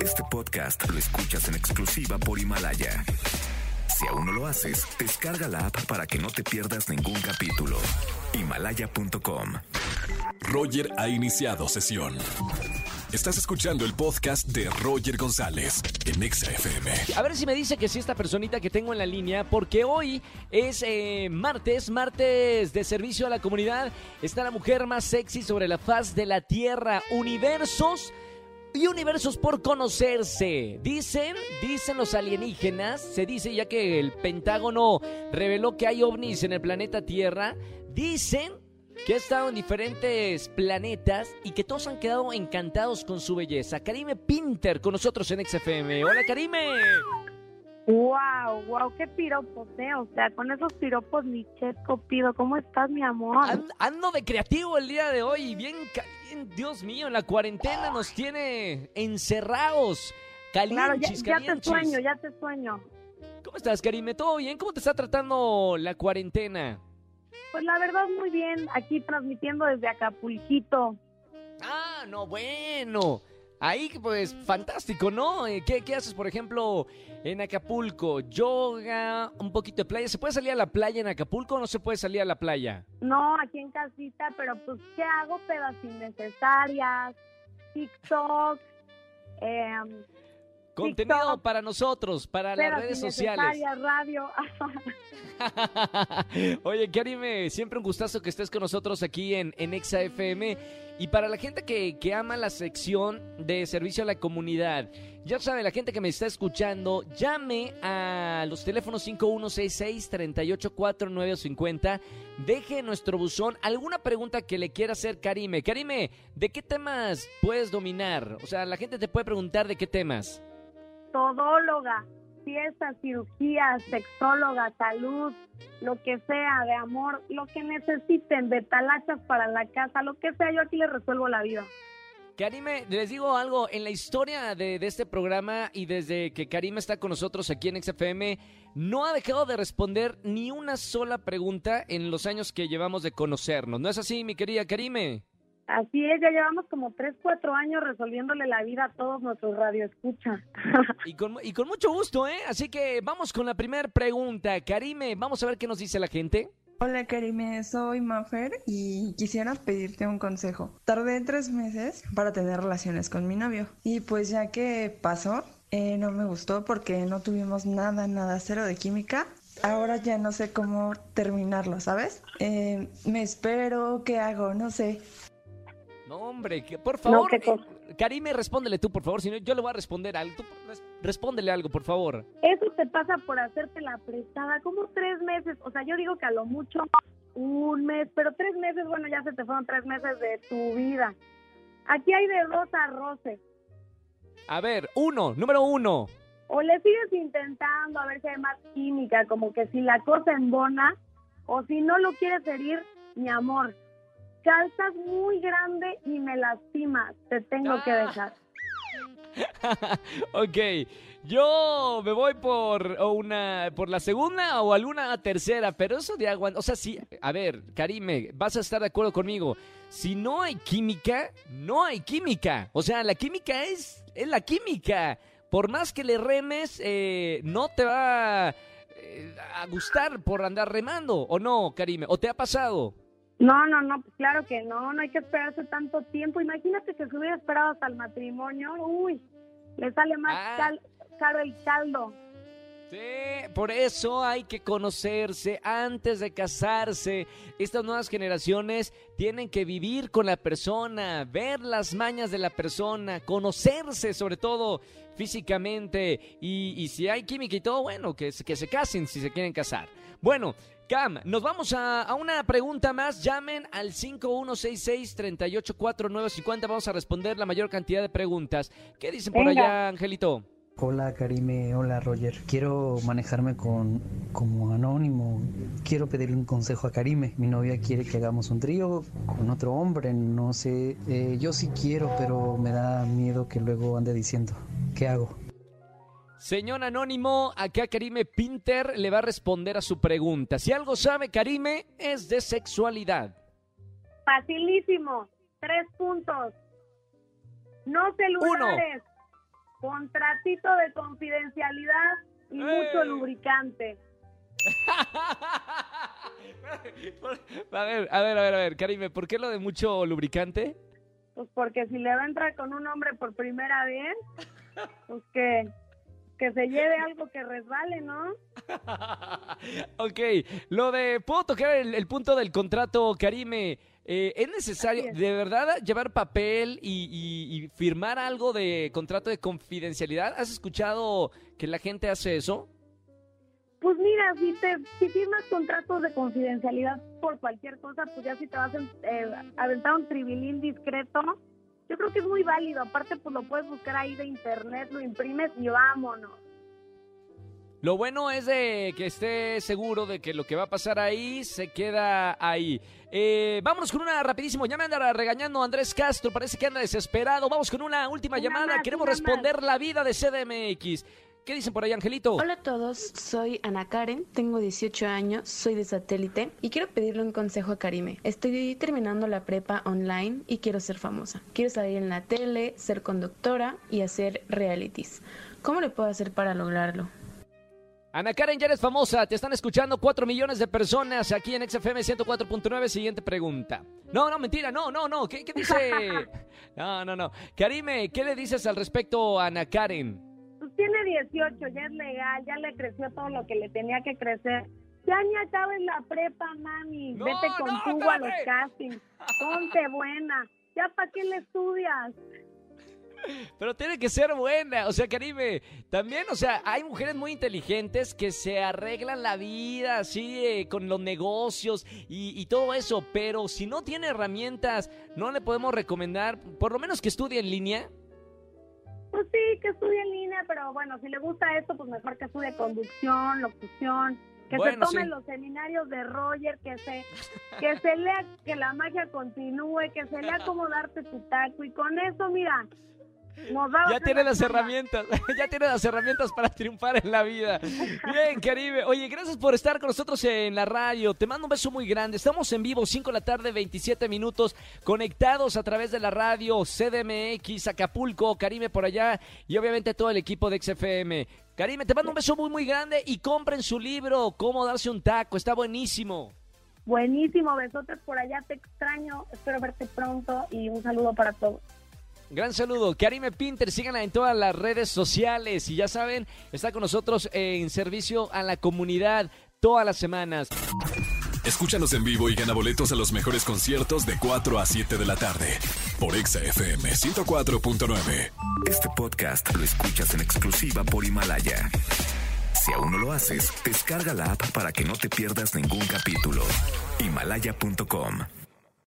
Este podcast lo escuchas en exclusiva por Himalaya. Si aún no lo haces, descarga la app para que no te pierdas ningún capítulo. Himalaya.com. Roger ha iniciado sesión. Estás escuchando el podcast de Roger González en XFM. A ver si me dice que sí esta personita que tengo en la línea, porque hoy es eh, martes, martes de servicio a la comunidad. Está la mujer más sexy sobre la faz de la tierra. Universos y universos por conocerse. Dicen, dicen los alienígenas, se dice ya que el Pentágono reveló que hay ovnis en el planeta Tierra. Dicen que ha estado en diferentes planetas y que todos han quedado encantados con su belleza. Karime Pinter con nosotros en XFM. Hola Karime. Wow, wow, qué piropos, ¿eh? O sea, con esos piropos ni chetco pido. ¿Cómo estás, mi amor? ando de creativo el día de hoy, bien. Dios mío, la cuarentena nos tiene encerrados. Calientes, claro, ya, te sueño, ya te sueño. ¿Cómo estás, Karime? ¿Todo bien? ¿Cómo te está tratando la cuarentena? Pues la verdad, muy bien. Aquí transmitiendo desde Acapulquito. Ah, no, bueno. Ahí, pues, fantástico, ¿no? Eh, ¿Qué, ¿Qué, haces, por ejemplo, en Acapulco? Yoga, un poquito de playa. ¿Se puede salir a la playa en Acapulco o no se puede salir a la playa? No, aquí en casita, pero pues, ¿qué hago? Pedas innecesarias, TikTok, eh, Contenido para nosotros, para las redes sociales. radio. Oye, Karime, siempre un gustazo que estés con nosotros aquí en, en Exa FM. Y para la gente que, que ama la sección de servicio a la comunidad, ya sabe, la gente que me está escuchando, llame a los teléfonos 5166-384950. Deje nuestro buzón alguna pregunta que le quiera hacer Karime. Karime, ¿de qué temas puedes dominar? O sea, la gente te puede preguntar de qué temas todóloga, fiesta, cirugía, sexóloga, salud, lo que sea, de amor, lo que necesiten, de talachas para la casa, lo que sea, yo aquí les resuelvo la vida. Karime, les digo algo, en la historia de, de, este programa y desde que Karime está con nosotros aquí en XFM, no ha dejado de responder ni una sola pregunta en los años que llevamos de conocernos. ¿No es así, mi querida Karime? Así es, ya llevamos como 3, 4 años resolviéndole la vida a todos nuestros radioescuchas. y, con, y con mucho gusto, ¿eh? Así que vamos con la primera pregunta. Karime, vamos a ver qué nos dice la gente. Hola Karime, soy Mafer y quisiera pedirte un consejo. Tardé tres meses para tener relaciones con mi novio y pues ya que pasó, eh, no me gustó porque no tuvimos nada, nada, cero de química. Ahora ya no sé cómo terminarlo, ¿sabes? Eh, me espero, ¿qué hago? No sé. No, hombre, que, por favor. Karime, respóndele tú, por favor, si no yo le voy a responder algo. Tú, respóndele algo, por favor. Eso te pasa por hacerte la prestada, como tres meses. O sea, yo digo que a lo mucho un mes, pero tres meses, bueno, ya se te fueron tres meses de tu vida. Aquí hay de dos arroces. A ver, uno, número uno. O le sigues intentando a ver si hay más química, como que si la cosa embona, o si no lo quieres herir, mi amor, calzas muy grande y me lastimas, te tengo que ah. dejar. ok, yo me voy por una por la segunda o alguna tercera, pero eso de agua, o sea, sí, a ver, Karime, vas a estar de acuerdo conmigo. Si no hay química, no hay química. O sea, la química es, es la química. Por más que le remes, eh, no te va eh, a gustar por andar remando, ¿o no, Karime? ¿O te ha pasado? No, no, no, pues claro que no, no hay que esperarse tanto tiempo. Imagínate que se hubiera esperado hasta el matrimonio, uy, le sale más ah. caro el caldo. Sí, por eso hay que conocerse antes de casarse. Estas nuevas generaciones tienen que vivir con la persona, ver las mañas de la persona, conocerse sobre todo físicamente y, si hay química y todo, bueno, que, que se casen si se quieren casar. Bueno, Cam, nos vamos a, una pregunta más. Llamen al 5166-384950. Vamos a responder la mayor cantidad de preguntas. ¿Qué dicen por allá, Angelito? Hola Karime, hola Roger. Quiero manejarme con como anónimo. Quiero pedirle un consejo a Karime. Mi novia quiere que hagamos un trío con otro hombre. No sé, eh, yo sí quiero, pero me da miedo que luego ande diciendo. ¿Qué hago? Señor Anónimo, acá Karime Pinter le va a responder a su pregunta. Si algo sabe Karime, es de sexualidad. Facilísimo. Tres puntos. No celulares. contratito de confidencialidad y mucho lubricante. a ver, a ver, a ver, a ver, Karime, ¿por qué lo de mucho lubricante? Pues porque si le va a entrar con un hombre por primera vez, pues que, que se lleve algo que resbale, ¿no? ok, lo de, ¿puedo tocar el, el punto del contrato, Karime? Eh, ¿Es necesario es. de verdad llevar papel y, y- y firmar algo de contrato de confidencialidad? ¿Has escuchado que la gente hace eso? Pues mira, si te si firmas contratos de confidencialidad por cualquier cosa, pues ya si te vas a eh, aventar un tribilín discreto, yo creo que es muy válido. Aparte, pues lo puedes buscar ahí de internet, lo imprimes y vámonos. Lo bueno es de que esté seguro de que lo que va a pasar ahí se queda ahí. Eh, vámonos con una rapidísimo. Ya me anda regañando Andrés Castro. Parece que anda desesperado. Vamos con una última Una llamada. más, Queremos responder la vida de CDMX. ¿Qué dicen por ahí, Angelito? Hola a todos, soy Ana Karen, tengo 18 años, soy de satélite y quiero pedirle un consejo a Karime. Estoy terminando la prepa online y quiero ser famosa. Quiero salir en la tele, ser conductora y hacer realities. ¿Cómo le puedo hacer para lograrlo? Ana Karen, ya eres famosa. Te están escuchando 4 millones de personas aquí en XFM 104.9. Siguiente pregunta. No, no, mentira. No, no, no. ¿Qué, qué dice? No, no, no. Karime, ¿qué le dices al respecto a Ana Karen? Tiene 18, ya es legal, ya le creció todo lo que le tenía que crecer. Ya ni acabes la prepa, mami. No, Vete con no, a los castings. Ponte buena. ¿Ya para qué le estudias? Pero tiene que ser buena, o sea, Karime, también, o sea, hay mujeres muy inteligentes que se arreglan la vida así eh, con los negocios y, y todo eso, pero si no tiene herramientas, no le podemos recomendar, por lo menos que estudie en línea. Pues sí, que estudie en línea, pero bueno, si le gusta esto, pues mejor que estudie conducción, locución, que Bueno, se tome sí. los seminarios de Roger, que se, que se lea que la magia continúe, que se lea cómo darte tu taco y con eso, mira, Ya tiene la las herramientas, ya tiene las herramientas para triunfar en la vida. Bien, Caribe. Oye, gracias por estar con nosotros en la radio. Te mando un beso muy grande. Estamos en vivo, 5 de la tarde, 27 minutos, conectados a través de la radio CDMX, Acapulco, Karime por allá y obviamente todo el equipo de XFM. Karime, te mando un beso muy, muy grande y compren su libro, Cómo darse un taco. Está buenísimo. Buenísimo, besotes por allá, te extraño, espero verte pronto y un saludo para todos. Gran saludo. Karime Pinter, síganla en todas las redes sociales. Y ya saben, está con nosotros en servicio a la comunidad todas las semanas. Escúchanos en vivo y gana boletos a los mejores conciertos de 4 a 7 de la tarde por Exa FM 104.9. Este podcast lo escuchas en exclusiva por Himalaya. Si aún no lo haces, descarga la app para que no te pierdas ningún capítulo. Himalaya.com